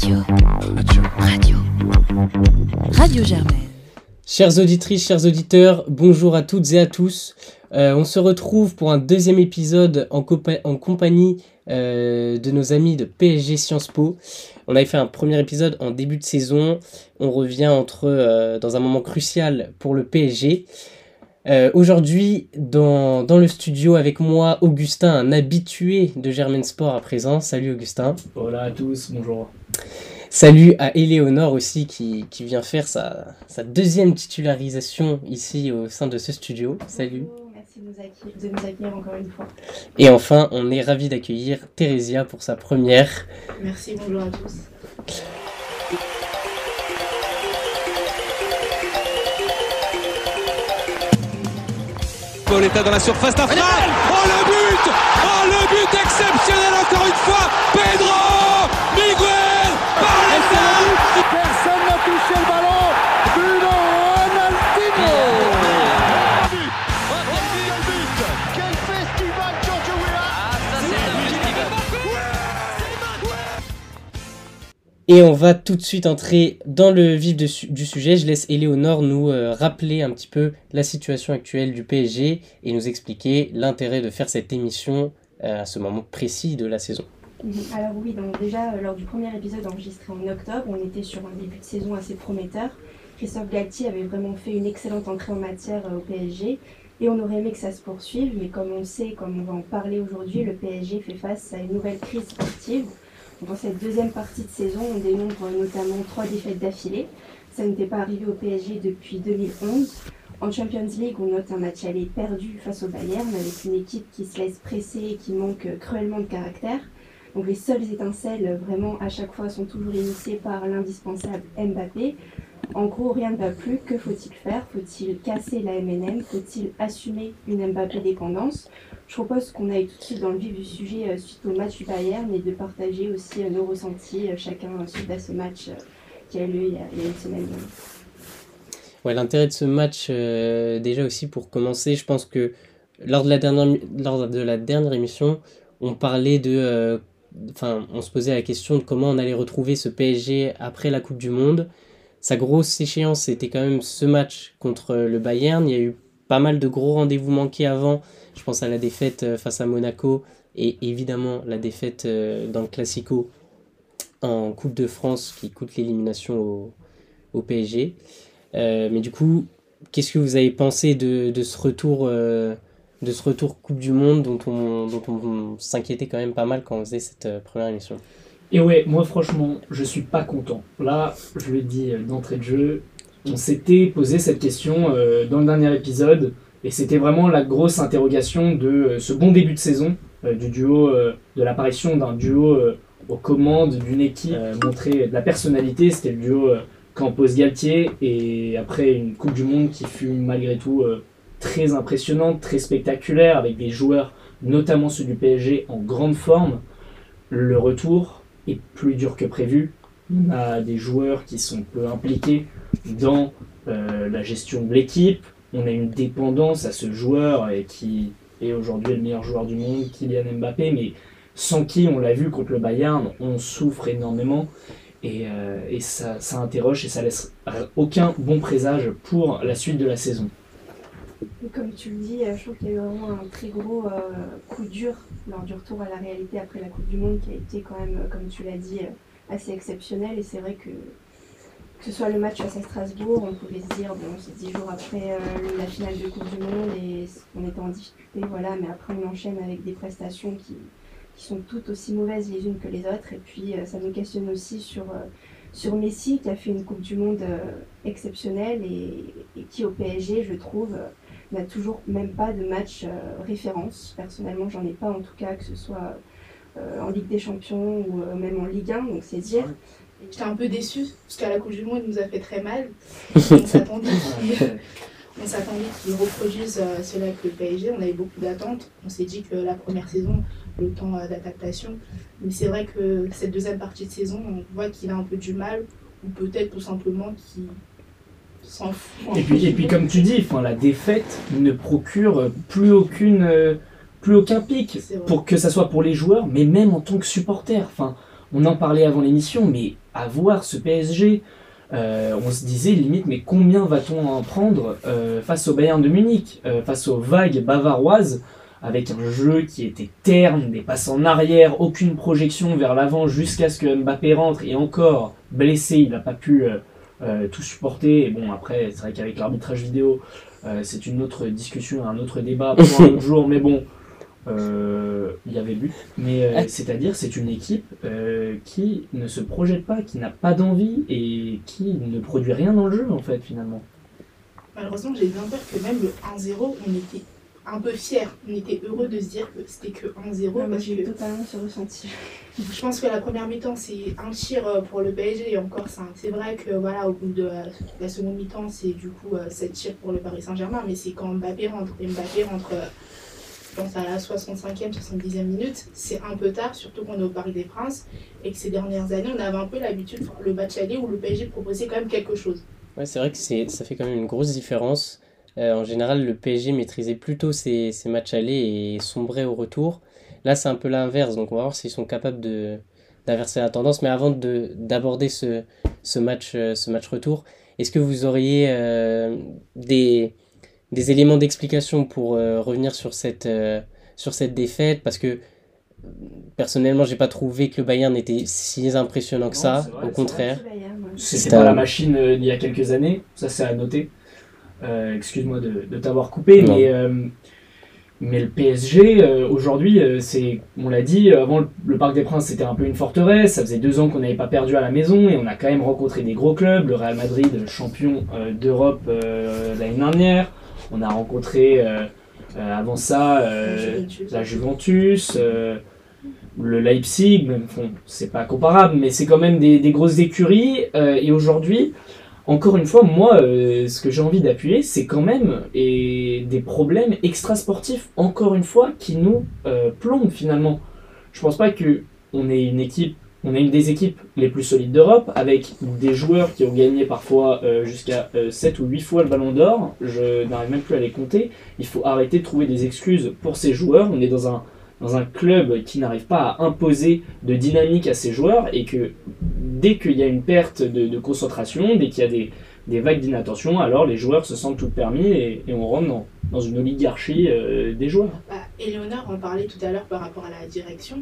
Radio. Radio. Radio. Radio Germaine. Chères auditrices, chers auditeurs, bonjour à toutes et à tous. Euh, on se retrouve pour un deuxième épisode en, compa- en compagnie euh, de nos amis de PSG Sciences Po. On avait fait un premier épisode en début de saison. On revient entre euh, dans un moment crucial pour le PSG. Euh, Aujourd'hui, dans, dans le studio avec moi, Augustin, un habitué de Germain Sport à présent. Salut Augustin. Voilà à tous, bonjour. Salut à Éléonore aussi qui, qui vient faire sa, sa deuxième titularisation ici au sein de ce studio. Salut. Merci de nous, accueillir, encore une fois. Et enfin, on est ravi d'accueillir Thérésia pour sa première. Merci, bonjour à tous. Pauletta dans la surface d'affaire. Oh le but Oh le but exceptionnel encore une fois Pedro Et on va tout de suite entrer dans le vif du sujet. Je laisse Éléonore nous euh, rappeler un petit peu la situation actuelle du PSG et nous expliquer l'intérêt de faire cette émission euh, à ce moment précis de la saison. Mhm. Alors oui, donc déjà euh, lors du premier épisode enregistré en octobre, on était sur un début de saison assez prometteur. Christophe Galtier avait vraiment fait une excellente entrée en matière euh, au PSG et on aurait aimé que ça se poursuive, mais comme on sait, comme on va en parler aujourd'hui, le PSG fait face à une nouvelle crise sportive. Dans cette deuxième partie de saison, on dénombre notamment trois défaites d'affilée. Ça n'était pas arrivé au PSG depuis 2011. En Champions League, on note un match aller perdu face au Bayern avec une équipe qui se laisse presser et qui manque euh, cruellement de caractère. Donc les seules étincelles, vraiment, à chaque fois, sont toujours initiées par l'indispensable Mbappé. En gros, rien ne va plus. Que faut-il faire? Faut-il casser la MNM Faut-il assumer une Mbappé dépendance? Je propose qu'on aille tout de suite dans le vif du sujet euh, suite au match du Bayern et de partager aussi euh, nos ressentis, euh, chacun suite à ce match qui a eu lieu il y a, une semaine. Ouais, l'intérêt de ce match, déjà aussi pour commencer, je pense que lors de la dernière, lors de la dernière émission, on parlait de. Enfin, on se posait la question de comment on allait retrouver ce PSG après la Coupe du Monde. Sa grosse échéance, c'était quand même ce match contre le Bayern. Il y a eu pas mal de gros rendez-vous manqués avant. Je pense à la défaite euh, face à Monaco et évidemment la défaite euh, dans le Classico en Coupe de France qui coûte l'élimination au, PSG. Euh, mais du coup, qu'est-ce que vous avez pensé de, ce retour de ce retour Coupe du Monde dont on, s'inquiétait quand même pas mal quand on faisait cette euh, première émission Et ouais, moi franchement, je suis pas content. Là, je l'ai dit euh, d'entrée de jeu, on s'était posé cette question euh, dans le dernier épisode, et c'était vraiment la grosse interrogation de ce bon début de saison, du duo, de l'apparition d'un duo aux commandes d'une équipe, montrer de la personnalité, c'était le duo Campos-Galtier, et après une Coupe du Monde qui fut malgré tout très impressionnante, très spectaculaire, avec des joueurs, notamment ceux du PSG, en grande forme. Le retour est plus dur que prévu. On a des joueurs qui sont peu impliqués dans euh, la gestion de l'équipe. On a une dépendance à ce joueur et qui est aujourd'hui le meilleur joueur du monde, Kylian Mbappé, mais sans qui, on l'a vu contre le Bayern, on souffre énormément. Et, euh, ça interroge et ça laisse aucun bon présage pour la suite de la saison. Comme tu le dis, euh, je trouve qu'il y a eu vraiment un très gros euh, coup dur lors du retour à la réalité après la Coupe du Monde qui a été quand même, euh, comme tu l'as dit, assez exceptionnel. Et c'est vrai que que ce soit le match face à Strasbourg, on pouvait se dire, bon, c'est dix jours après la finale de Coupe du Monde et on était en difficulté, voilà. Mais après, on enchaîne avec des prestations qui, sont toutes aussi mauvaises les unes que les autres. Et puis, ça nous questionne aussi sur, sur Messi qui a fait une Coupe du Monde exceptionnelle et, qui, au PSG, je trouve, n'a toujours même pas de match euh, référence. Personnellement, j'en ai pas en tout cas, que ce soit euh, en Ligue des Champions ou euh, même en Ligue 1, donc c'est dire. J'étais un peu déçue parce qu'à la Coupe du Monde, il nous a fait très mal. On s'attendait qu'il on s'attendait qu'il reproduise euh, cela avec le PSG. On avait beaucoup d'attentes. On s'est dit que la première saison, le temps d'adaptation. Mais c'est vrai que cette deuxième partie de saison, on voit qu'il a un peu du mal, ou peut-être tout simplement qu'il s'en fout. Et puis, et puis comme tu dis, enfin, la défaite ne procure plus aucune, euh, plus aucun pic pour que ça soit pour les joueurs, mais même en tant que supporter. Enfin, on en parlait avant l'émission, mais à voir ce PSG, euh, on se disait limite, mais combien va-t-on en prendre euh, face au Bayern de Munich, euh, face aux vagues bavaroises, avec un jeu qui était terne, des passes en arrière, aucune projection vers l'avant jusqu'à ce que Mbappé rentre, et encore blessé, il n'a pas pu tout supporter. Et bon, après, c'est vrai qu'avec l'arbitrage vidéo, euh, c'est une autre discussion, un autre débat pour un autre jour, mais bon. euh, Il y avait but, mais euh, c'est-à-dire c'est une équipe euh, qui ne se projette pas, qui n'a pas d'envie et qui ne produit rien dans le jeu en fait finalement. Malheureusement, j'ai bien peur que même le 1-0, on était un peu fiers. On était heureux de se dire que c'était que 1-0 Ouais, moi, parce j'ai que totalement ce ressenti. je pense que la première mi-temps, c'est un tir euh, pour le PSG et encore, c'est un- c'est vrai que voilà, au bout de la, la seconde mi-temps, c'est du coup 7 tirs pour le Paris Saint-Germain, mais c'est quand Mbappé rentre. Et Mbappé rentre, euh, je pense, à la 65e, 70e minute. C'est un peu tard, surtout qu'on est au Parc des Princes et que ces dernières années, on avait un peu l'habitude, le match aller où le PSG proposait quand même quelque chose. Ouais, c'est vrai que c'est, ça fait quand même une grosse différence. Euh, en général, le PSG maîtrisait plutôt ses, ses matchs allés et sombrait au retour. Là, c'est un peu l'inverse, donc on va voir s'ils sont capables de, d'inverser la tendance. Mais avant de, d'aborder ce, ce match, euh, ce match retour, est-ce que vous auriez euh, des, des éléments d'explication pour euh, revenir sur cette, euh, sur cette défaite? Parce que personnellement, j'ai pas trouvé que le Bayern était si impressionnant que Non, ça, vrai, au contraire. C'est Bayern, ouais. C'était pas la machine euh, d'il y a quelques années, ça c'est à noter. Euh, Excuse-moi de, de t'avoir coupé, Non. mais, euh, mais le PSG euh, aujourd'hui, euh, c'est, on l'a dit, euh, avant le, le Parc des Princes c'était un peu une forteresse, ça faisait deux ans qu'on n'avait pas perdu à la maison et on a quand même rencontré des gros clubs, le Real Madrid champion euh, d'Europe euh, l'année dernière, on a rencontré euh, euh, avant ça euh, La Juventus. euh, le Leipzig, même bon, c'est pas comparable, mais c'est quand même des, des grosses écuries. euh, et aujourd'hui, encore une fois, moi, euh, ce que j'ai envie d'appuyer, c'est quand même des problèmes extrasportifs, encore une fois, qui nous euh, plombent finalement. Je pense pas que on est une équipe, on est une des équipes les plus solides d'Europe, avec des joueurs qui ont gagné parfois euh, jusqu'à 7 ou 8 fois le ballon d'or. Je n'arrive même plus à les compter. Il faut arrêter de trouver des excuses pour ces joueurs. On est dans un dans un club qui n'arrive pas à imposer de dynamique à ses joueurs et que dès qu'il y a une perte de, concentration, dès qu'il y a des, des vagues d'inattention, alors les joueurs se sentent tout permis et, on rentre dans, dans une oligarchie euh, des joueurs. Bah, Éléonore en parlait tout à l'heure par rapport à la direction.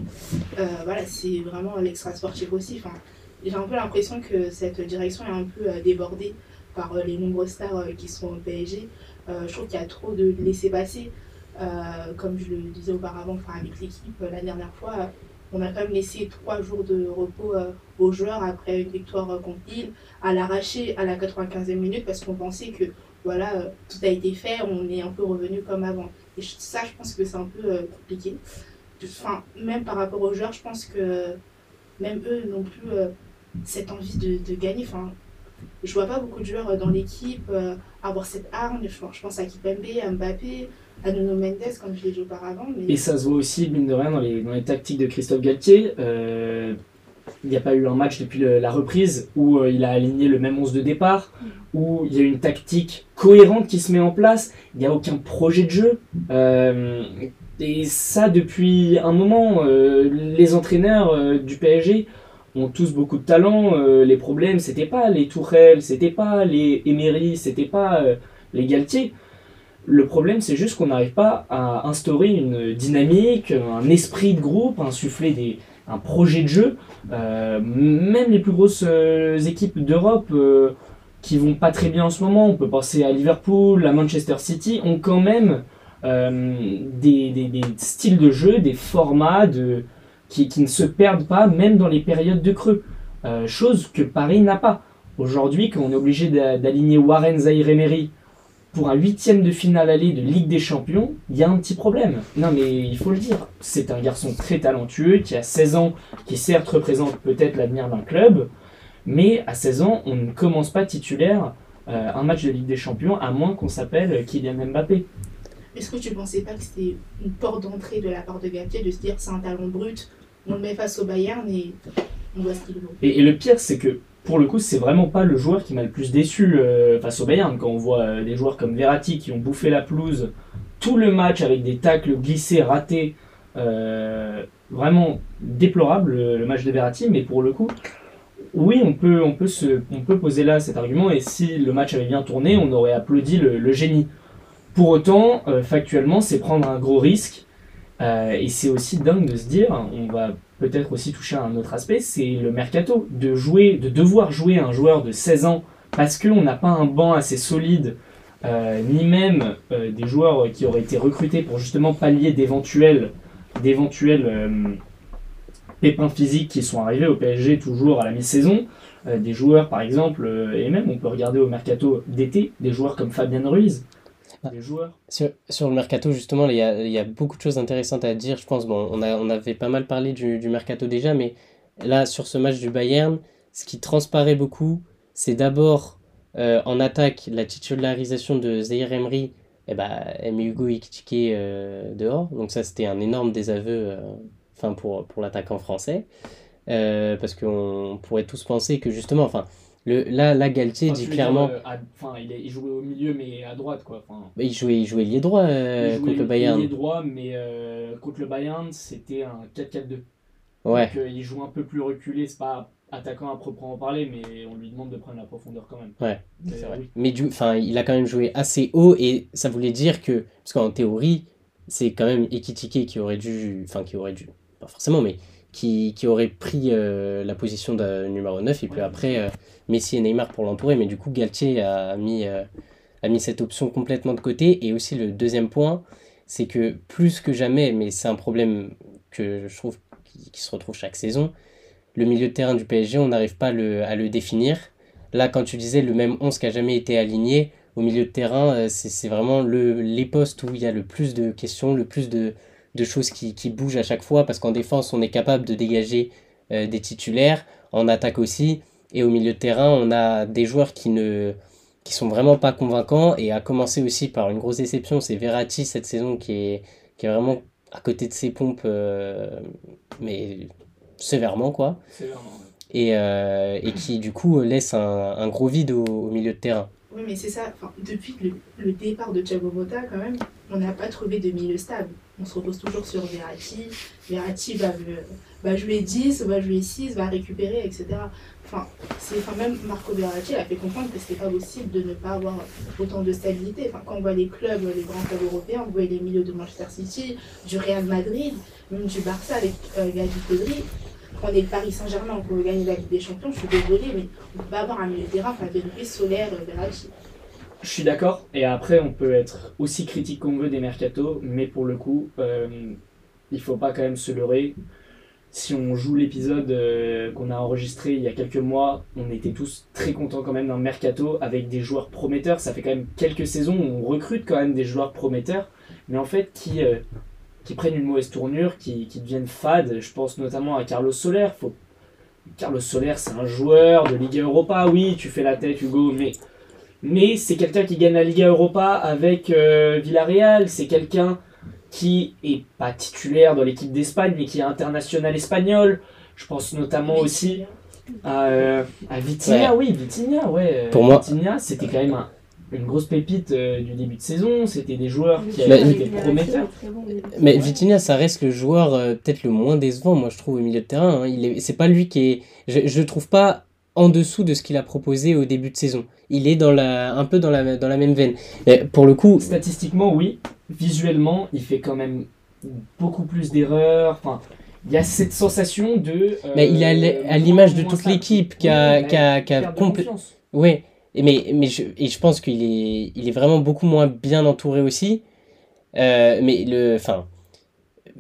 Euh, voilà, c'est vraiment l'extra sportif aussi. Enfin, j'ai un peu l'impression que cette direction est un peu euh, débordée par les nombreuses stars qui sont au PSG. Je trouve qu'il y a trop de laisser-passer. Euh, comme je le disais auparavant, enfin, avec l'équipe euh, la dernière fois, euh, on a quand même laissé trois jours de repos aux joueurs après une victoire contre Lille, à l'arracher à la 95e minute parce qu'on pensait que voilà, tout a été fait, on est un peu revenu comme avant. Et ça, je pense que c'est un peu compliqué. Enfin, même par rapport aux joueurs, je pense que même eux n'ont plus cette envie de, gagner. Enfin, je vois pas beaucoup de joueurs dans l'équipe avoir cette arme. Je pense à Kipembe, à Mbappé, à Nuno Mendes, comme je l'ai dit auparavant. Et ça se voit aussi, mine de rien, dans les, dans les tactiques de Christophe Galtier. Euh, il n'y a pas eu un match depuis la reprise où euh, il a aligné le même 11 de départ, où il y a une tactique cohérente qui se met en place. Il n'y a aucun projet de jeu. Euh, et ça, depuis un moment, les entraîneurs du PSG ont tous beaucoup de talent. Les problèmes, c'était pas les Tourelle, c'était pas les Emery, c'était pas les Galtier. Le problème, c'est juste qu'on n'arrive pas à instaurer une dynamique, un esprit de groupe, insuffler des, un projet de jeu. Euh, même les plus grosses euh, équipes d'Europe euh, qui vont pas très bien en ce moment, on peut penser à Liverpool, à Manchester City, ont quand même euh, des, des- styles de jeu, des formats de, qui, qui ne se perdent pas, même dans les périodes de creux. Chose que Paris n'a pas. Aujourd'hui, quand on est obligé d'a- d'aligner Warren Zaïre-Emery pour un huitième de finale aller de Ligue des Champions, il y a un petit problème. Non mais il faut le dire, c'est un garçon très talentueux qui a 16 ans, qui certes représente peut-être l'avenir d'un club, mais à 16 ans, on ne commence pas titulaire euh, un match de Ligue des Champions à moins qu'on s'appelle Kylian Mbappé. est-ce que tu pensais pas que c'était une porte d'entrée de la part de Galtier de se dire c'est un talent brut, on le met face au Bayern et on voit ce qu'il vaut? Et, et le pire, c'est que pour le coup, c'est vraiment pas le joueur qui m'a le plus déçu euh, face au Bayern. Quand on voit euh, des joueurs comme Verratti qui ont bouffé la pelouse tout le match avec des tacles glissés, ratés, Euh, vraiment déplorable le, match de Verratti, mais pour le coup, oui, on peut, se, poser là cet argument, et si le match avait bien tourné, on aurait applaudi le, le génie. Pour autant, factuellement, c'est prendre un gros risque, et c'est aussi dingue de se dire, on va peut-être aussi toucher à un autre aspect, c'est le mercato, de jouer, de devoir jouer un joueur de 16 ans parce qu'on n'a pas un banc assez solide, euh, ni même euh, des joueurs qui auraient été recrutés pour justement pallier d'éventuels d'éventuels euh, pépins physiques qui sont arrivés au PSG toujours à la mi-saison. Des joueurs par exemple, et même on peut regarder au mercato d'été, des joueurs comme Fabien Ruiz. Sur, sur le mercato, justement, il y, a, y a beaucoup de choses intéressantes à dire. Je pense, bon, on, a, on avait pas mal parlé du, du mercato déjà, mais là, sur ce match du Bayern, ce qui transparaît beaucoup, c'est d'abord euh, en attaque la titularisation de Zaire Emery, et bah, mis Hugo Ekitike euh, dehors. Donc, ça, c'était un énorme désaveu euh, enfin, pour, pour l'attaquant français. Euh, parce qu'on pourrait tous penser que justement, enfin, le, là, là, Galtier Enfin, dit clairement. euh, Enfin, il, il jouait au milieu mais à droite quoi. Enfin, il jouait, il jouait lié droit euh, il jouait contre le Bayern. ailier droit, mais euh, contre le Bayern, c'était un 4-4-2. Ouais. Donc euh, il joue un peu plus reculé, c'est pas attaquant à proprement parler, mais on lui demande de prendre la profondeur quand même. Ouais, Mais, c'est vrai. oui. Mais du, enfin, il a quand même joué assez haut et ça voulait dire que, parce qu'en théorie, c'est quand même Ekitike qui aurait dû, enfin qui aurait dû, pas forcément, mais qui, qui aurait pris euh, la position de numéro 9 et puis après euh, Messi et Neymar pour l'entourer. Mais du coup, Galtier a mis, euh, a mis cette option complètement de côté. Et aussi le deuxième point, c'est que plus que jamais, mais c'est un problème que je trouve qui, qui se retrouve chaque saison, le milieu de terrain du PSG, on n'arrive pas à le, à le définir. Là, quand tu disais le même 11 qui a jamais été aligné, au milieu de terrain, c'est c'est vraiment le, les postes où il y a le plus de questions, le plus de, de choses qui, qui bougent à chaque fois, parce qu'en défense, on est capable de dégager euh, des titulaires, en attaque aussi, et au milieu de terrain, on a des joueurs qui ne qui sont vraiment pas convaincants, et à commencer aussi par une grosse déception, c'est Verratti cette saison qui est, qui est vraiment à côté de ses pompes, euh, mais sévèrement, quoi ouais. et, euh, et qui du coup laisse un, un gros vide au, au milieu de terrain. Oui, mais c'est ça. Enfin, depuis le, le départ de Thiago Motta, quand même, on n'a pas trouvé de milieu stable. On se repose toujours sur Verratti. Verratti va, va jouer 10, va jouer 6, va récupérer, etc. Enfin, c'est, enfin, même Marco Verratti a fait comprendre que c'était pas possible de ne pas avoir autant de stabilité. Enfin, quand on voit les clubs, les grands clubs européens, on voit les milieux de Manchester City, du Real Madrid, même du Barça avec euh, Gavi Pedri. Quand on est Paris Saint-Germain, on peut gagner la Ligue des Champions, je suis désolée, mais on peut pas avoir un milieu de terrain, Pedri, Solaire, euh, Verratti. Je suis d'accord, et après on peut être aussi critique qu'on veut des mercatos, mais pour le coup, euh, il faut pas quand même se leurrer. Si on joue l'épisode euh, qu'on a enregistré il y a quelques mois, on était tous très contents quand même d'un mercato avec des joueurs prometteurs. Ça fait quand même quelques saisons où on recrute quand même des joueurs prometteurs, mais en fait qui, euh, prennent une mauvaise tournure, qui, deviennent fades. Je pense notamment à Carlos Soler. Faut... Carlos Soler, c'est un joueur de Liga Europa. Oui, tu fais la tête, Hugo, mais mais c'est quelqu'un qui gagne la Liga Europa avec euh, Villarreal. C'est quelqu'un qui est pas titulaire dans l'équipe d'Espagne, mais qui est international espagnol. Je pense notamment aussi à, euh, à Vitinha. Oui, Vitinha, ouais. euh, Pour moi- Vitinha, c'était quand même un- une grosse pépite euh, du début de saison. C'était des joueurs qui Mais- avaient été prometteurs. Mais Vitinha, ça reste le joueur euh, peut-être le moins décevant, moi je trouve, au milieu de terrain. hein. Il est, c'est pas lui qui est. Je, je trouve pas en dessous de ce qu'il a proposé au début de saison. Il est dans la, un peu dans la, dans la même veine. Mais pour le coup, Statistiquement, oui. Visuellement, il fait quand même beaucoup plus d'erreurs. Enfin, il y a cette sensation de. euh, mais il est à l'image de toute l'équipe qui a, Ouais, qui a, qui a et mais, mais je, et je pense qu'il est, il est vraiment beaucoup moins bien entouré aussi. Euh, mais le, enfin,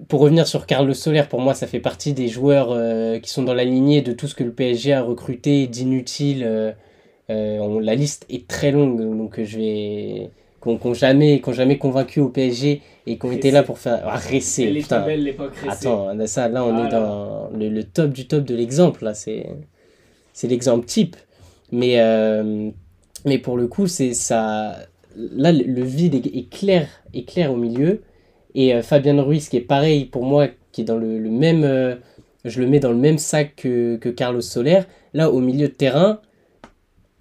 pour revenir sur Carlos Soler, pour moi, ça fait partie des joueurs euh, qui sont dans la lignée de tout ce que le PSG a recruté d'inutile. euh, euh, la liste est très longue, donc je vais. Qu'on qu'on jamais, qu'on jamais convaincu au PSG et qu'on été là pour faire. Ah, Ressé, était putain. belle. Attends, ça, là, on Ah est là dans le, le top du top de l'exemple. Là, c'est, c'est l'exemple type. Mais, mais pour le coup, c'est ça. Là, le- le vide est, est clair, est clair au milieu. Et euh, Fabien Ruiz, qui est pareil pour moi, qui est dans le, le même. euh, je le mets dans le même sac que, que Carlos Soler. Là, au milieu de terrain,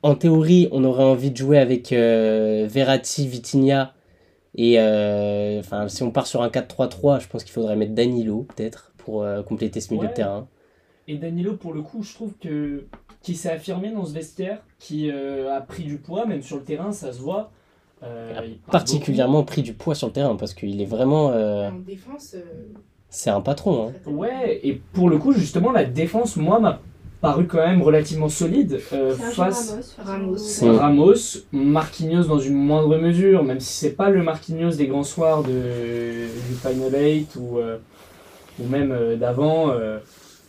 en théorie, on aurait envie de jouer avec euh, Verratti, Vitinha Et enfin, si on part sur un 4-3-3, je pense qu'il faudrait mettre Danilo, peut-être, pour compléter ce milieu Ouais. de terrain. Et Danilo, pour le coup, je trouve que qui s'est affirmé dans ce vestiaire, qui euh, a pris du poids, même sur le terrain, ça se voit. Euh, Il a il parle Particulièrement pris du poids sur le terrain, parce qu'il est vraiment. euh, En défense, euh, c'est un patron. Hein. Ouais, et pour le coup, justement, la défense, moi, m'a paru quand même relativement solide euh, face Ramos. Ramos. Ramos, Marquinhos dans une moindre mesure, même si c'est pas le Marquinhos des grands soirs de, du Final 8 ou, euh, ou même euh, d'avant. euh,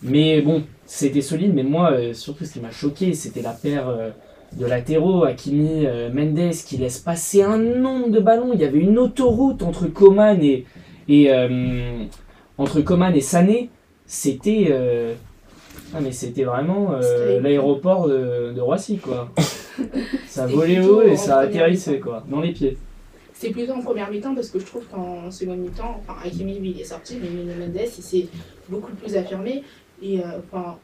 mais bon, c'était solide, mais moi, euh, surtout ce qui m'a choqué, c'était la paire euh, de latéraux, Hakimi, euh, Mendes, qui laisse passer un nombre de ballons. Il y avait une autoroute entre Coman et, et, euh, entre Coman et Sané. C'était. euh, ah mais c'était vraiment l'aéroport de, de Roissy quoi. ça volait haut et en ça atterrissait quoi, dans les pieds. C'était plutôt en première mi-temps parce que je trouve qu'en seconde mi-temps, enfin Hakimi lui il est sorti, mais Mendes il s'est beaucoup plus affirmé et enfin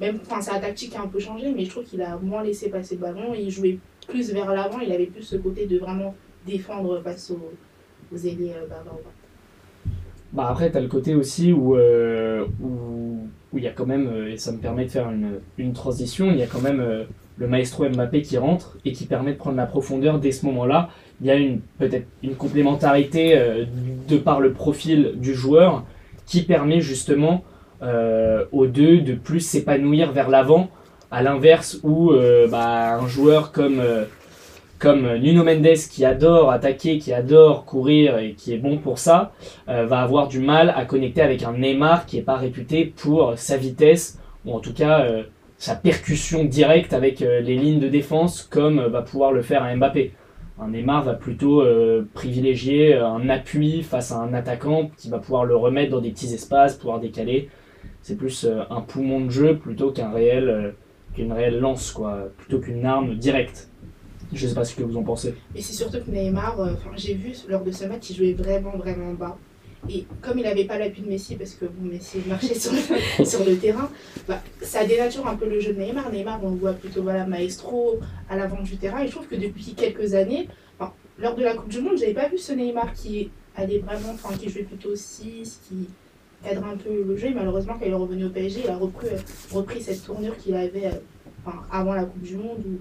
même enfin sa tactique a un peu changé, mais je trouve qu'il a moins laissé passer le ballon, il jouait plus vers l'avant, il avait plus ce côté de vraiment défendre face aux, aux ailiers euh, bavarois. Bah après t'as le côté aussi où euh, où où il y a quand même euh, et ça me permet de faire une, une transition, il y a quand même le maestro Mbappé qui rentre et qui permet de prendre la profondeur dès ce moment-là. Il y a peut-être une complémentarité de par le profil du joueur qui permet justement euh, aux deux de plus s'épanouir vers l'avant, à l'inverse où euh, bah, un joueur comme, euh, comme Nuno Mendes qui adore attaquer, qui adore courir et qui est bon pour ça, va avoir du mal à connecter avec un Neymar qui n'est pas réputé pour sa vitesse, ou en tout cas sa percussion directe avec les lignes de défense comme va pouvoir le faire un Mbappé. Un Neymar va plutôt privilégier un appui face à un attaquant qui va pouvoir le remettre dans des petits espaces, pouvoir décaler. C'est plus euh, un poumon de jeu plutôt qu'un réel, euh, qu'une réelle lance, quoi, plutôt qu'une arme directe. Je sais pas ce que vous en pensez. Et c'est surtout que Neymar, euh, enfin j'ai vu lors de ce match, il jouait vraiment vraiment bas. Et comme il n'avait pas l'appui de Messi, parce que bon, Messi marchait sur le, sur le terrain, bah, ça dénature un peu le jeu de Neymar. Neymar, on le voit plutôt voilà, maestro à l'avant du terrain. Et je trouve que depuis quelques années, lors de la Coupe du Monde, j'avais pas vu ce Neymar qui allait vraiment, enfin qui jouait plutôt 6, qui cadre un peu le jeu. Et malheureusement, quand il est revenu au PSG, il a repris, euh, repris cette tournure qu'il avait euh, enfin, avant la Coupe du Monde où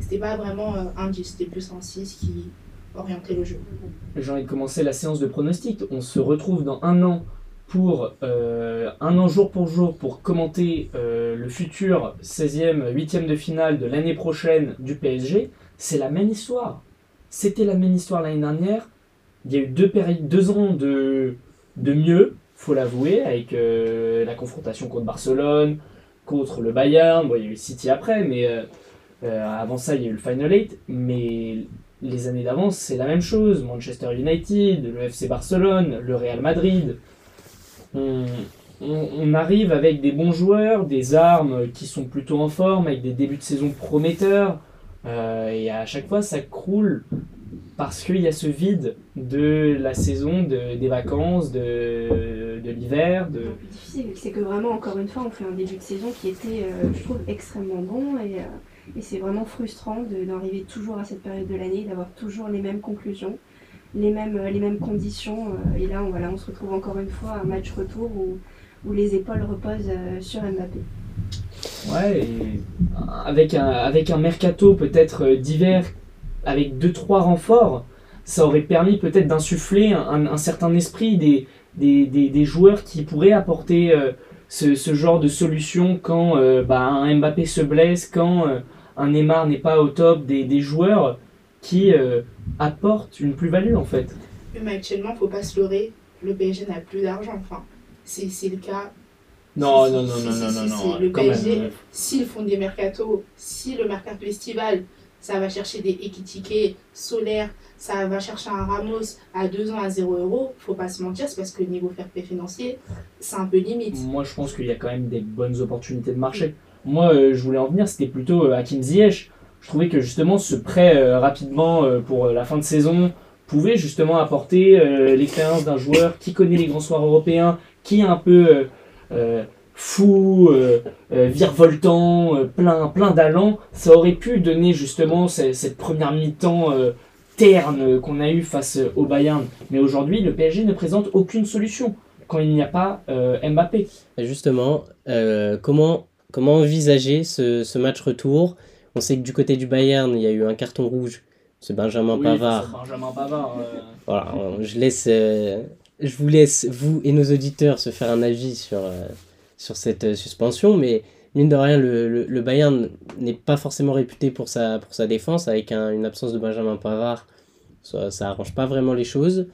c'était pas vraiment euh, un 10, c'était plus un 6 qui orientait le jeu. J'ai envie de commencer la séance de pronostic. On se retrouve dans un an pour un an jour pour jour pour commenter le futur 16e, 8e de finale de l'année prochaine du PSG. C'est la même histoire. C'était la même histoire l'année dernière. Il y a eu deux, deux ans de, de mieux, faut l'avouer, avec euh, la confrontation contre Barcelone, contre le Bayern. Il y a eu City après, mais euh, euh, avant ça, il y a eu le Final 8. Mais les années d'avant, c'est la même chose. Manchester United, le FC Barcelone, le Real Madrid. On, arrive avec des bons joueurs, des armes qui sont plutôt en forme, avec des débuts de saison prometteurs. Et à chaque fois, ça croule parce qu'il y a ce vide de la saison, de, des vacances, de, de l'hiver. De... Le plus difficile, c'est que vraiment, encore une fois, on fait un début de saison qui était, euh, je trouve, extrêmement bon et, euh, et c'est vraiment frustrant d'arriver toujours à cette période de l'année, d'avoir toujours les mêmes conclusions, les mêmes, euh, les mêmes conditions. et là, on, voilà, on se retrouve encore une fois à un match retour où, où les épaules reposent sur Mbappé. Ouais, et avec un, avec un mercato peut-être d'hiver, avec 2-3 renforts, ça aurait permis peut-être d'insuffler un, un- un certain esprit des, des, des, des joueurs qui pourraient apporter euh, ce, ce genre de solution quand euh, bah, un Mbappé se blesse, quand euh, un Neymar n'est pas au top, des, des joueurs qui apportent une plus-value en fait. Mais actuellement, faut pas se leurrer, le PSG n'a plus d'argent. Enfin, c'est c'est le cas. Non, Si, non, non, si, non, si, non, non, si, non, le PSG. S'ils font des mercatos, si le mercato estival, ça va chercher des Ekitike, Solaire, ça va chercher un Ramos à 2 ans à 0 euros, faut pas se mentir, c'est parce que niveau fair play financier, c'est un peu limite. Moi, je pense qu'il y a quand même des bonnes opportunités de marché. Moi, euh, je voulais en venir, c'était plutôt euh, Hakim Ziyech. Je trouvais que justement ce prêt euh, rapidement pour la fin de saison pouvait justement apporter l'expérience d'un joueur qui connaît les grands soirs européens, qui est un peu fou, virevoltant, plein, plein d'allant. Ça aurait pu donner justement ce- cette première mi-temps terne qu'on a eu face au Bayern. Mais aujourd'hui, le PSG ne présente aucune solution quand il n'y a pas euh, Mbappé. Justement, euh, comment, comment envisager ce, ce match retour? On sait que du côté du Bayern, il y a eu un carton rouge. C'est Benjamin Oui, Pavard. Benjamin Pavard. euh, Voilà, je laisse, euh, je vous laisse vous et nos auditeurs se faire un avis sur euh, sur cette euh, suspension, mais mine de rien, le, le, le Bayern n'est pas forcément réputé pour sa pour sa défense avec un- une absence de Benjamin Pavard, ça, ça arrange pas vraiment les choses.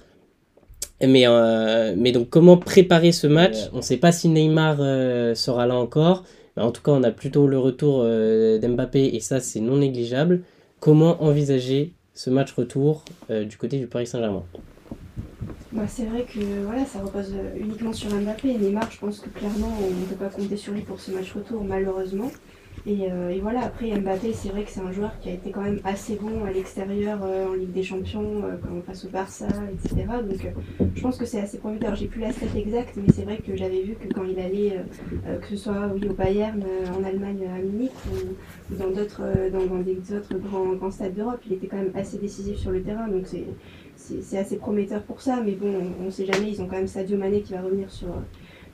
Mais euh, mais donc comment préparer ce match On ne sait pas si Neymar euh, sera là encore. Mais en tout cas, on a plutôt le retour euh, d'Mbappé et ça c'est non négligeable. Comment envisager ce match retour euh, du côté du Paris Saint-Germain? Bah, c'est vrai que voilà, ça repose euh, uniquement sur Mbappé. Neymar, je pense que clairement, on ne peut pas compter sur lui pour ce match retour, malheureusement. Et, euh, et voilà, après Mbappé, c'est vrai que c'est un joueur qui a été quand même assez bon à l'extérieur euh, en Ligue des Champions, quand on passe au Barça, etc. Donc je pense que c'est assez prometteur. J'ai plus la stat exacte, mais c'est vrai que j'avais vu que quand il allait, que ce soit au Bayern, en Allemagne, à Munich, ou, dans d'autres dans des autres grands, grands stades d'Europe, il était quand même assez décisif sur le terrain. Donc c'est c'est assez prometteur pour ça, mais bon, on ne sait jamais, ils ont quand même Sadio Mané qui va revenir sur,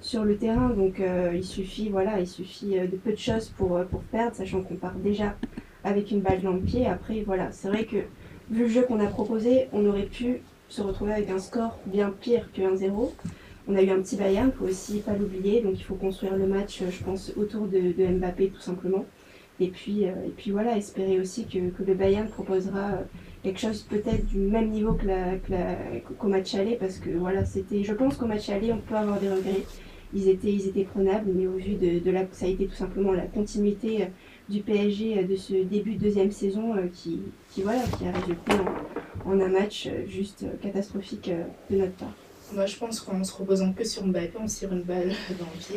sur le terrain, donc euh, il suffit, voilà, il suffit euh, de peu de choses pour, euh, pour perdre, sachant qu'on part déjà avec une balle dans le pied. Après, voilà, c'est vrai que vu le jeu qu'on a proposé, on aurait pu se retrouver avec un score bien pire que 1-0. On a eu un petit Bayern, il faut aussi pas l'oublier, donc il faut construire le match, je pense, autour de, Mbappé tout simplement. Et puis, et puis voilà, espérer aussi que, que le Bayern proposera quelque chose peut-être du même niveau que la, que la- qu'au match aller, parce que voilà, c'était, je pense qu'au match aller, on peut avoir des regrets. Ils étaient, ils étaient prenables, mais au vu de, de la, ça a été tout simplement la continuité euh, du PSG euh, de ce début de deuxième saison euh, qui, qui, voilà, qui a résulté en, un match juste catastrophique de notre part. Moi, je pense qu'en se reposant que sur Mbappé, on tire une balle dans le pied.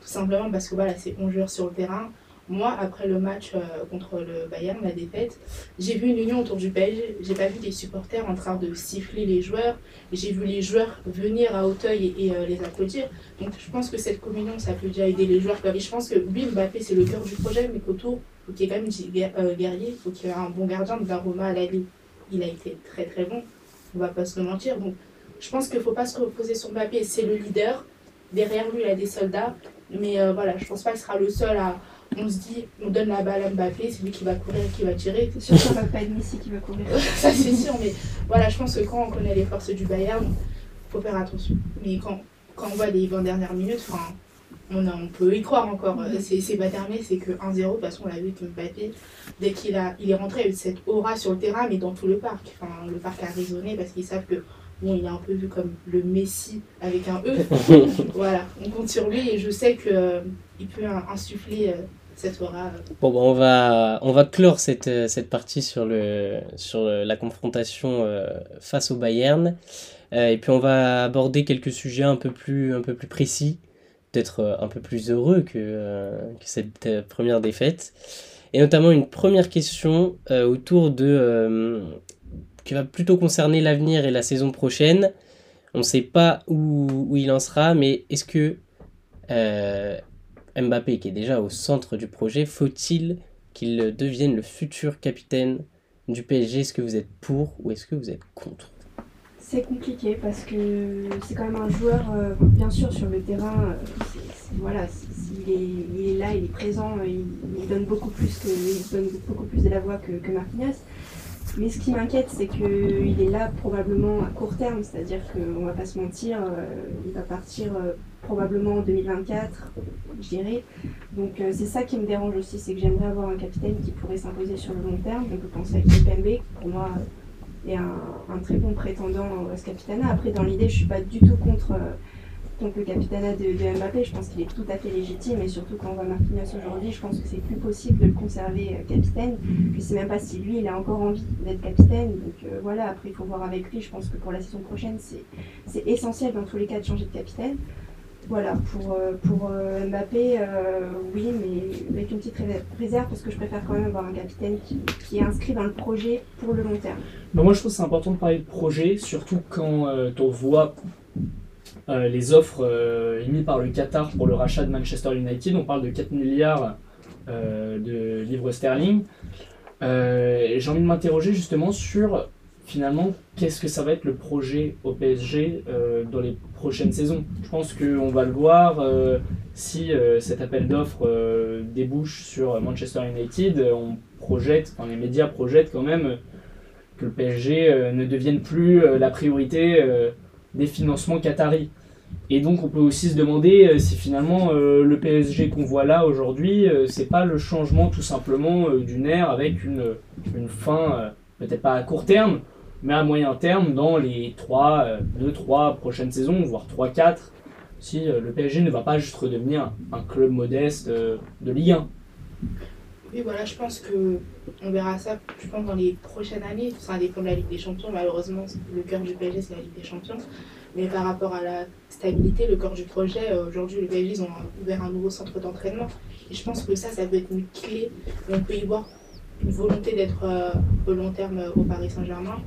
Tout simplement parce que voilà, c'est 11 joueurs sur le terrain. Moi, après le match euh, contre le Bayern, la défaite, j'ai vu une union autour du PSG. J'ai pas vu les supporters en train de siffler les joueurs. J'ai vu les joueurs venir à Auteuil et, euh, les applaudir. Donc, je pense que cette communion, ça peut déjà aider les joueurs. Et je pense que oui, Mbappé, c'est le cœur du projet, mais qu'autour, il faut qu'il y ait quand même des euh, guerriers. Il faut qu'il y ait un bon gardien de Roma à la Ligue. Il a été très très bon. On va pas se mentir. Donc, je pense qu'il faut pas se reposer sur Mbappé, c'est le leader. Derrière lui, il a des soldats. Mais voilà, je pense pas qu'il sera le seul à. On se dit, on donne la balle à Mbappé, c'est lui qui va courir, qui va tirer. C'est sûr ça va pas être Messi qui va courir. Ça, c'est sûr, mais voilà, je pense que quand on connaît les forces du Bayern, faut faire attention. Mais quand, quand on voit les 20 dernières minutes, enfin, on, a- on peut y croire encore. Euh, C'est c'est pas terminé, c'est que 1-0, de toute façon, on l'a vu que Mbappé, dès qu'il a, il est rentré, il y a eu cette aura sur le terrain, mais dans tout le parc. Enfin, le parc a résonné parce qu'ils savent que, bon, il est un peu vu comme le Messi avec un E. voilà, on compte sur lui et je sais qu'il peut in- insuffler euh, cette aura. euh, Bon, bah, on, va, on va clore cette, euh, cette partie sur, le, sur la confrontation euh, face au Bayern. Euh, et puis on va aborder quelques sujets un peu plus, un peu plus précis, peut-être euh, un peu plus heureux que, euh, que cette euh, première défaite. Et notamment une première question euh, autour de... qui va plutôt concerner l'avenir et la saison prochaine. On ne sait pas où, où il en sera, mais est-ce que euh, Mbappé, qui est déjà au centre du projet, faut-il qu'il devienne le futur capitaine du PSG Est-ce que vous êtes pour ou est-ce que vous êtes contre? C'est compliqué parce que c'est quand même un joueur, euh, bien sûr, sur le terrain, euh, voilà, il, est, là, il est présent, il, donne beaucoup plus il donne beaucoup plus de la voix que, Marquinhos. Mais ce qui m'inquiète, c'est qu'il est là probablement à court terme, c'est-à-dire qu'on va pas se mentir, euh, il va partir euh, probablement en 2024, je dirais. Donc euh, c'est ça qui me dérange aussi, c'est que j'aimerais avoir un capitaine qui pourrait s'imposer sur le long terme. On peut penser à Kipembe, qui pour moi est un, très bon prétendant à ce capitanat. Après, dans l'idée, je suis pas du tout contre, contre le capitanat de, Mbappé. Je pense qu'il est tout à fait légitime et surtout quand on voit Marquinhos aujourd'hui, je pense que c'est plus possible de le conserver euh, capitaine. Je sais même pas si lui, il a encore envie d'être capitaine. Donc euh, voilà, après, il faut voir avec lui. Je pense que pour la saison prochaine, c'est essentiel dans tous les cas de changer de capitaine. Voilà, pour, euh, Mbappé, oui, mais avec une petite ré- réserve parce que je préfère quand même avoir un capitaine qui, qui est inscrit dans le projet pour le long terme. Bah, moi, je trouve que c'est important de parler de projet, surtout quand on voit euh, les offres euh, émises par le Qatar pour le rachat de Manchester United. On parle de 4 milliards euh, de livres sterling. J'ai envie de m'interroger justement sur finalement, qu'est-ce que ça va être le projet au PSG dans les prochaines saisons Je pense qu'on va le voir si cet appel d'offres débouche sur Manchester United. On projette, enfin, les médias projettent quand même que le PSG ne devienne plus la priorité des financements qataris. Et donc on peut aussi se demander euh, si finalement euh, le PSG qu'on voit là aujourd'hui, euh, c'est pas le changement tout simplement d'une ère avec une, une fin, peut-être pas à court terme, mais à moyen terme dans les 3, 2, 3 prochaines saisons, voire 3, 4, si le PSG ne va pas juste redevenir un club modeste de Ligue 1. Oui, voilà, je pense que on verra ça, je pense, dans les prochaines années. Ça dépend de la Ligue des Champions. Malheureusement, le cœur du PSG, c'est la Ligue des Champions. Mais par rapport à la stabilité, le cœur du projet, euh, aujourd'hui, le PSG, ils ont ouvert un nouveau centre d'entraînement. Et je pense que ça, ça peut être une clé. On peut y voir une volonté d'être euh, au long terme euh, au Paris Saint-Germain.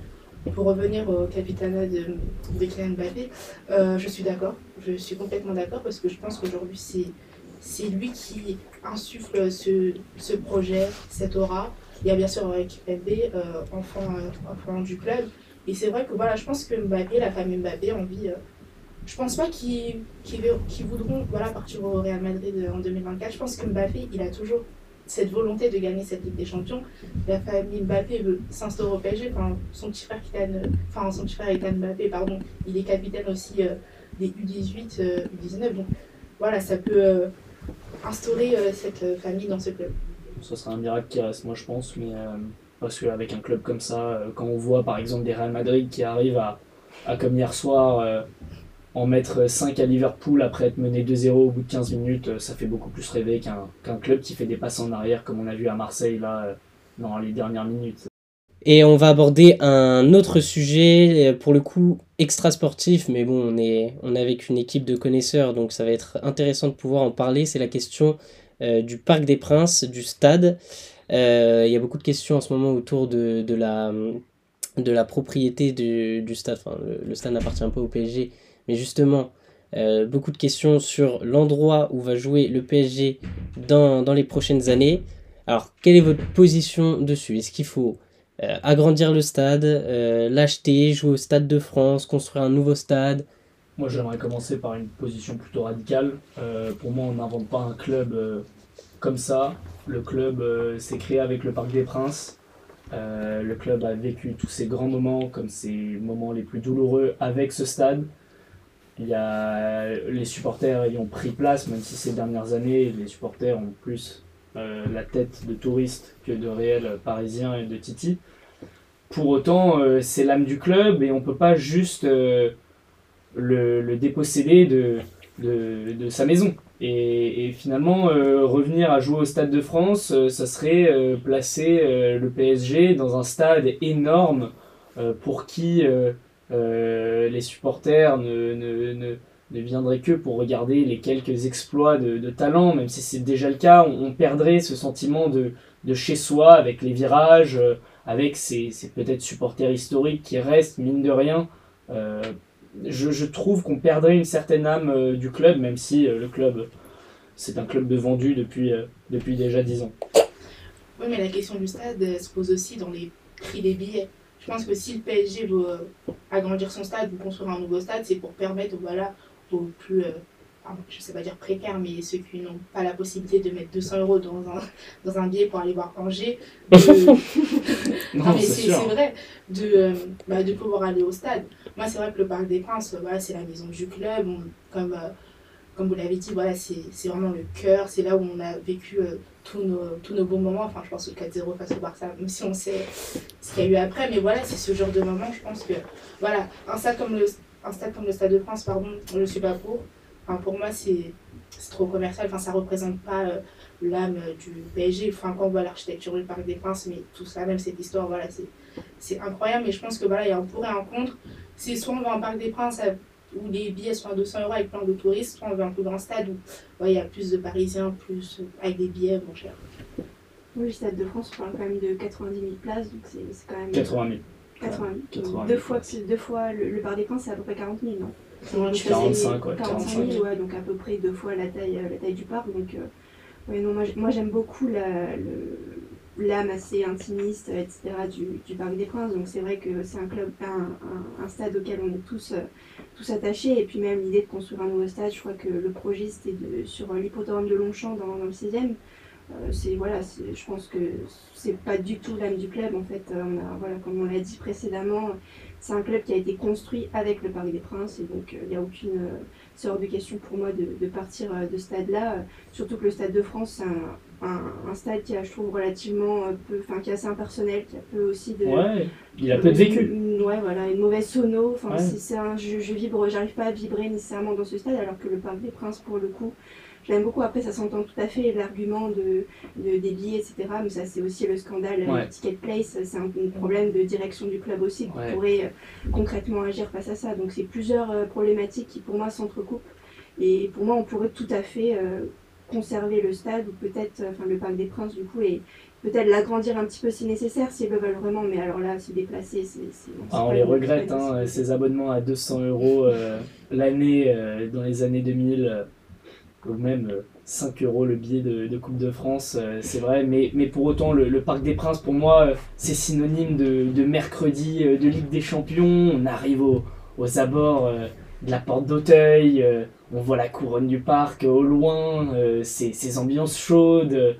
Pour revenir au capitana de, de Kylian Mbappé, euh, je suis d'accord. Je suis complètement d'accord parce que je pense qu'aujourd'hui, c'est c'est lui qui insuffle ce, ce projet, cette aura. Il y a bien sûr avec Mbappé, euh, enfant, euh, enfant du club. Et c'est vrai que voilà, je pense que Mbappé, la famille Mbappé, a envie. euh, je pense pas qu'ils qu'ils voudront voilà, partir au Real Madrid euh, en 2024. Je pense que Mbappé, il a toujours cette volonté de gagner cette Ligue des Champions. La famille Mbappé veut s'instaurer au PSG. Enfin, son petit frère, Kylian, enfin, son petit frère Ethan Mbappé, pardon, il est capitaine aussi euh, des U18, euh, U19. Donc voilà, ça peut instaurer euh, cette euh, famille dans ce club. Ce serait un miracle qui reste, moi je pense, mais euh, parce qu'avec un club comme ça, quand on voit par exemple des Real Madrid qui arrivent à, à comme hier soir, en mettre 5 à Liverpool après être mené 2-0 au bout de 15 minutes, ça fait beaucoup plus rêver qu'un club qui fait des passes en arrière comme on a vu à Marseille là dans les dernières minutes. Et on va aborder un autre sujet, euh, pour le coup extra sportif, mais bon, on est, on avec une équipe de connaisseurs, donc ça va être intéressant de pouvoir en parler. C'est la question euh, du Parc des Princes, du stade. Euh, Il y a beaucoup de questions en ce moment autour de, de, la, de la propriété du, du stade. Enfin, le, stade n'appartient pas au PSG, mais justement, beaucoup de questions sur l'endroit où va jouer le PSG dans, dans les prochaines années. Alors, quelle est votre position dessus? Est-ce qu'il faut euh, agrandir le stade, euh, l'acheter, jouer au Stade de France, construire un nouveau stade. Moi, j'aimerais commencer par une position plutôt radicale. Euh, pour moi, on n'invente pas un club comme ça. Le club s'est créé avec le Parc des Princes. Le club a vécu tous ces grands moments, comme ces moments les plus douloureux, avec ce stade. Les supporters y ont pris place, même si ces dernières années, les supporters ont plus euh, la tête de touristes que de réels parisiens et de Titi. Pour autant, euh, c'est l'âme du club et on peut pas juste euh, le, déposséder de, de, sa maison. Et, finalement, revenir à jouer au Stade de France, ça serait placer le PSG dans un stade énorme pour qui les supporters ne, ne, ne, ne viendraient que pour regarder les quelques exploits de, de talent, même si c'est déjà le cas, on, perdrait ce sentiment de, de chez soi avec les virages, euh, avec ces, peut-être supporters historiques qui restent, mine de rien. Euh, je, trouve qu'on perdrait une certaine âme euh, du club, même si le club, c'est un club de vendu depuis, depuis déjà 10 ans. Oui, mais la question du stade se pose aussi dans les prix des billets. Je pense que si le PSG veut agrandir son stade ou construire un nouveau stade, c'est pour permettre voilà, aux plus, euh, pardon, je sais pas dire précaires, mais ceux qui n'ont pas la possibilité de mettre 200 euros dans un, dans un billet pour aller voir Angers, de, Non, mais c'est vrai de, euh, bah, de pouvoir aller au stade. Moi, c'est vrai que le Parc des Princes, euh, voilà, c'est la maison du club. On- comme, euh, comme vous l'avez dit, voilà, c'est vraiment le cœur. C'est là où on a vécu tous, nos, tous nos bons moments. Enfin, je pense au 4-0 face au Barça, même si on sait ce qu'il y a eu après. Mais voilà, c'est ce genre de moment, je pense que voilà, un stade comme le, un stade comme le Stade de France, pardon, je ne suis pas pour. Enfin, pour moi, c'est c'est trop commercial. Enfin, ça représente pas euh, l'âme euh, du PSG. Enfin, quand on voit l'architecture du Parc des Princes, mais tout ça, même cette histoire, voilà, c'est c'est incroyable. Mais je pense que voilà, il y a un pour et un contre. C'est soit on veut un Parc des Princes euh, où les billets sont à 200 euros avec plein de touristes, soit on veut un plus grand stade où ouais, il y a plus de Parisiens, plus avec des billets moins chers. Oui, le Stade de France, on parle quand même de 90 000 places, donc c'est c'est quand même. 80 000. 80 000. 80 000 deux, fois, deux fois le, le Parc des Princes, c'est à peu près 40 000, non? Ouais, Donc, 45, ouais, 45 000, ouais, donc à peu près deux fois la taille, euh, la taille du parc. Donc, euh, ouais, non, moi, j'aime beaucoup l'âme assez intimiste, etc. du, du Parc des Princes. Donc c'est vrai que c'est un club, un, un, un stade auquel on est tous, euh, tous attachés. Et puis même l'idée de construire un nouveau stade, je crois que le projet c'était de, sur l'hippodrome de Longchamp dans, dans le 16e. Euh, c'est voilà, je pense que c'est pas du tout l'âme du club en fait. Euh, on a, voilà, comme on l'a dit précédemment, c'est un club qui a été construit avec le Parc des Princes et donc euh, il n'y a aucune c'est hors de question pour moi de, de partir de ce stade-là. Surtout que le Stade de France c'est un, un, un stade qui a, je trouve, relativement peu, enfin qui est assez impersonnel, qui a peu aussi de Ouais, il a peu de vécu. une- ouais, voilà, une mauvaise sono. Enfin, Ouais. c'est, je, je vibre, j'arrive pas à vibrer nécessairement dans ce stade, alors que le Parc des Princes, pour le coup, je l'aime beaucoup. Après, ça s'entend tout à fait, l'argument de, de- des billets, etc. Mais ça, c'est aussi le scandale Ouais. du Ticket Place. C'est un, un problème de direction du club aussi qui Ouais. pourrait euh, concrètement agir face à ça. Donc, c'est plusieurs euh, problématiques qui, pour moi, s'entrecoupent. Et pour moi, on pourrait tout à fait euh, conserver le stade, ou peut-être, euh, enfin, le Parc des Princes, du coup, et peut-être l'agrandir un petit peu si nécessaire, s'ils le veulent vraiment. Mais alors là, se déplacer, c'est. Ah, on les regrette, hein, ces abonnements à 200 euros euh, l'année euh, dans les années 2000, euh, ou même euh, 5 euros le billet de, Coupe de France, euh, c'est vrai. Mais, mais pour autant, le, Parc des Princes, pour moi, euh, c'est synonyme de, de mercredi euh, de Ligue des Champions. On arrive au- aux abords euh, de la porte d'Auteuil, euh, on voit la couronne du parc euh, au loin, euh, ces, ces ambiances chaudes. euh,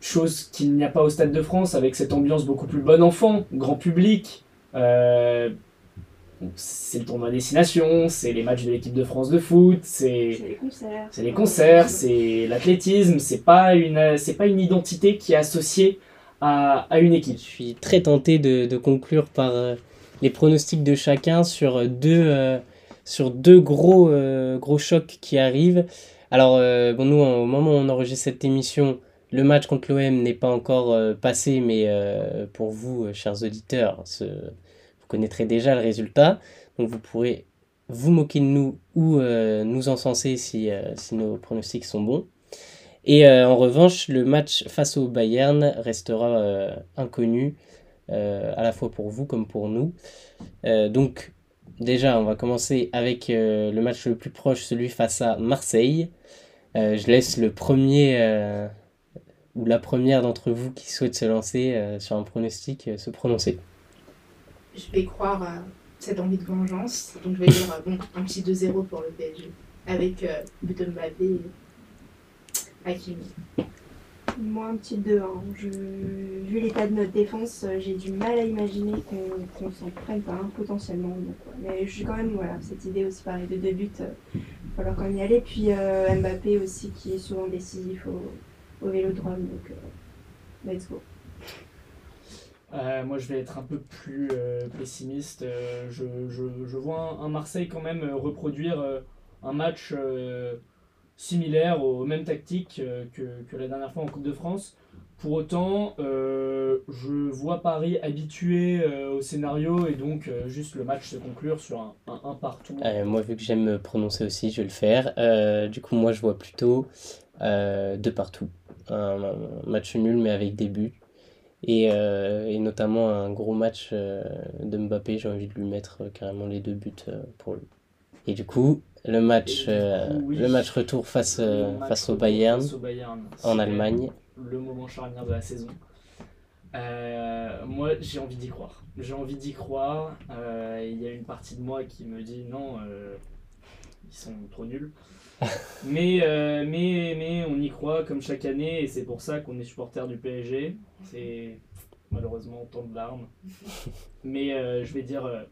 Chose qu'il n'y a pas au Stade de France, avec cette ambiance beaucoup plus bon enfant, grand public. Euh, c'est le tournoi destination, c'est les matchs de l'équipe de France de foot, c'est C'est les concerts. c'est les concerts, c'est l'athlétisme, c'est pas une c'est pas une identité qui est associée à, à une Je équipe. suis très tenté de, de conclure par euh, les pronostics de chacun sur deux, euh, sur deux gros, euh, gros chocs qui arrivent. Alors, euh, bon, nous, au moment où on enregistre cette émission, le match contre l'OM n'est pas encore euh, passé, mais euh, pour vous, chers auditeurs, ce- connaîtrez déjà le résultat. Donc, vous pourrez vous moquer de nous ou euh, nous encenser si, euh, si nos pronostics sont bons. Et euh, en revanche, le match face au Bayern restera inconnu, à la fois pour vous comme pour nous. Donc, déjà, on va commencer avec le match le plus proche, celui face à Marseille. Je laisse le premier ou la première d'entre vous qui souhaite se lancer sur un pronostic se prononcer. Je vais croire à cette envie de vengeance. Donc je vais dire euh, bon, un petit 2-0 pour le PSG. Avec euh, but de Mbappé et Hakimi. Moi, un petit 2. Hein. Je... Vu l'état de notre défense, euh, j'ai du mal à imaginer qu'on s'en prenne potentiellement. Donc, ouais. Mais j'ai quand même voilà, cette idée aussi pareil de deux buts. Il va falloir quand même y aller. Puis euh, Mbappé aussi qui est souvent décisif au, au vélodrome. Donc, let's go. Euh, moi, je vais être un peu plus euh, pessimiste. Euh, je, je, vois un, Marseille quand même reproduire un match similaire aux mêmes tactiques que, que la dernière fois en Coupe de France. Pour autant, je vois Paris habitué au scénario et donc juste le match se conclure sur un, un, partout. Moi, vu que j'aime me prononcer aussi, je vais le faire. Du coup, moi, je vois plutôt deux partout. Un match nul, mais avec des buts. Et, euh, et notamment un gros match euh, de Mbappé, j'ai envie de lui mettre euh, carrément les deux buts pour lui. Et du coup, le match, coup, oui. le match retour face, match face au Bayern au Bayern. en Allemagne. Le moment charnière de la saison. Moi, j'ai envie d'y croire. J'ai envie d'y croire. Il y a une partie de moi qui me dit non, ils sont trop nuls. mais, euh, mais, mais on y croit comme chaque année et c'est pour ça qu'on est supporter du PSG. C'est malheureusement tant de larmes. Mais euh, je vais dire, euh,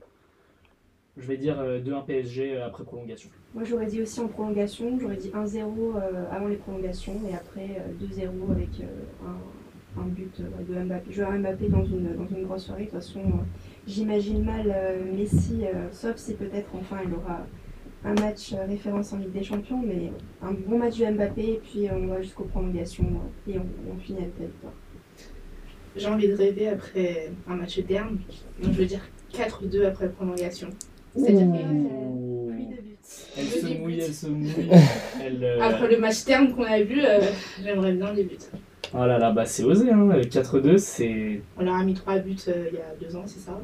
je vais dire euh, 2-1 PSG après prolongation. Moi, j'aurais dit aussi en prolongation. J'aurais dit 1-0 euh, avant les prolongations et après euh, 2-0 avec euh, un, un but euh, de Mbappé. Je veux Mbappé dans une, dans une grosse soirée. De toute façon, euh, j'imagine mal euh, Messi, euh, sauf si peut-être enfin il aura un match euh, référence en Ligue des Champions, mais un bon match de Mbappé et puis on va jusqu'aux prolongations et on, on finit avec la victoire. J'ai envie de rêver après un match terne. Donc je veux dire 4-2 après prolongation. C'est-à-dire que. Pluie de buts. Elle se Des mouille, elle se mouille. Elle, euh, après le match terne qu'on a vu, euh, j'aimerais bien les buts. Oh là là, bah c'est osé, hein. 4-2, c'est. On leur a mis 3 buts euh, il y a 2 ans, c'est ça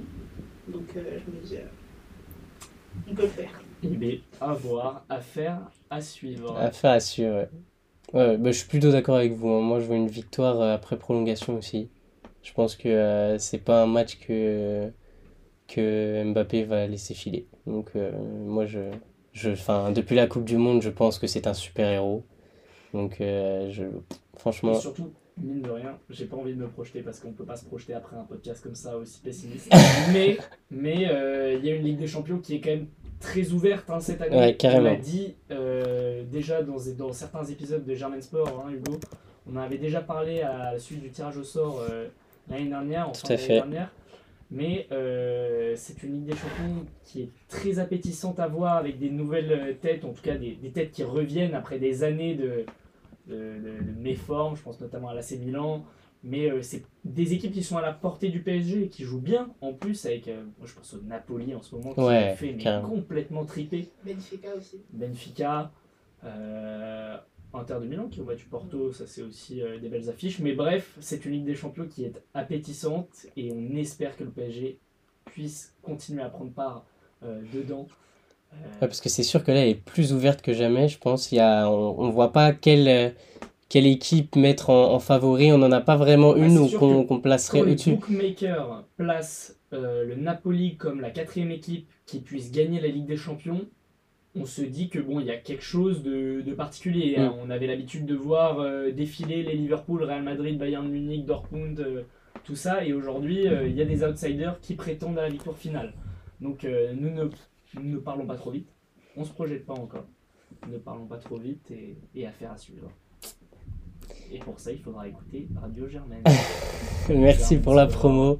Donc euh, je me dis, euh, on peut le faire. Eh bien, à voir, à faire, à suivre. Affaire à suivre. ouais. Ouais, bah, je suis plutôt d'accord avec vous. hein. Moi, je veux une victoire euh, après prolongation aussi. Je pense que euh, c'est pas un match que, que Mbappé va laisser filer. Donc, euh, moi, je, je, depuis la Coupe du Monde, je pense que c'est un super-héros. Donc, euh, je, Et franchement, surtout, mine de rien, j'ai pas envie de me projeter parce qu'on peut pas se projeter après un podcast comme ça aussi pessimiste. mais mais il y a une Ligue des Champions qui est quand même très ouverte hein, cette année. Ouais. On l'a dit euh, déjà dans, dans certains épisodes de Germain Sport, hein, Hugo. On en avait déjà parlé à la suite du tirage au sort euh, l'année dernière, en Tout fin fait. dernière. Mais euh, c'est une Ligue des Champions qui est très appétissante à voir avec des nouvelles têtes, en tout cas des, des têtes qui reviennent après des années de, de, de- de méforme, je pense notamment à l'AC Milan. Mais euh, c'est des équipes qui sont à la portée du PSG et qui jouent bien en plus avec, euh, moi je pense au Napoli en ce moment qui Ouais, a fait mais complètement triper. Benfica aussi. Benfica, euh, Inter de Milan qui ont battu Porto, ça c'est aussi euh, des belles affiches. Mais bref, c'est une Ligue des Champions qui est appétissante et on espère que le PSG puisse continuer à prendre part euh, dedans. Euh, Ouais, parce que c'est sûr que là, elle est plus ouverte que jamais, je pense. Il y a, on ne voit pas quelle, euh, quelle équipe mettre en, en favori. On n'en a pas vraiment Bah, une sûr qu'on qu'on placerait au-dessus. bookmakers placent euh, le Napoli comme la quatrième équipe qui puisse gagner la Ligue des Champions, on se dit que bon, il y a quelque chose de, de particulier. hein. On avait l'habitude de voir euh, défiler les Liverpool, Real Madrid, Bayern Munich, Dortmund, euh, tout ça, et aujourd'hui, euh, il y a des outsiders qui prétendent à la victoire finale. Donc nous, ne, nous ne parlons pas trop vite, on se projette pas encore. Ne parlons pas trop vite et, et affaire à suivre. Et pour ça, il faudra écouter Radio Germaine. Merci pour la promo.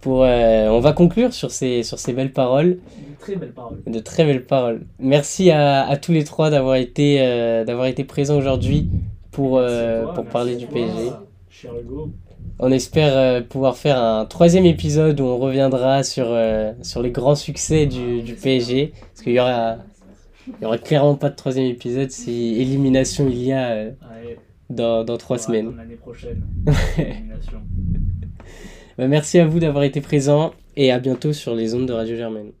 Pour, euh, on va conclure sur ces, sur ces belles paroles, très de très belles paroles. Merci à, à tous les trois d'avoir été, euh, d'avoir été présents aujourd'hui pour, euh, toi, pour parler du toi, PSG. Cher Hugo. On espère pouvoir faire un troisième épisode où on reviendra sur, sur les grands succès du, du PSG. Parce qu'il y aura, il y aura clairement pas de troisième épisode si élimination il y a Ouais, dans, dans trois semaines. L'année prochaine. Bah, merci à vous d'avoir été présents et à bientôt sur les ondes de Radio Germaine.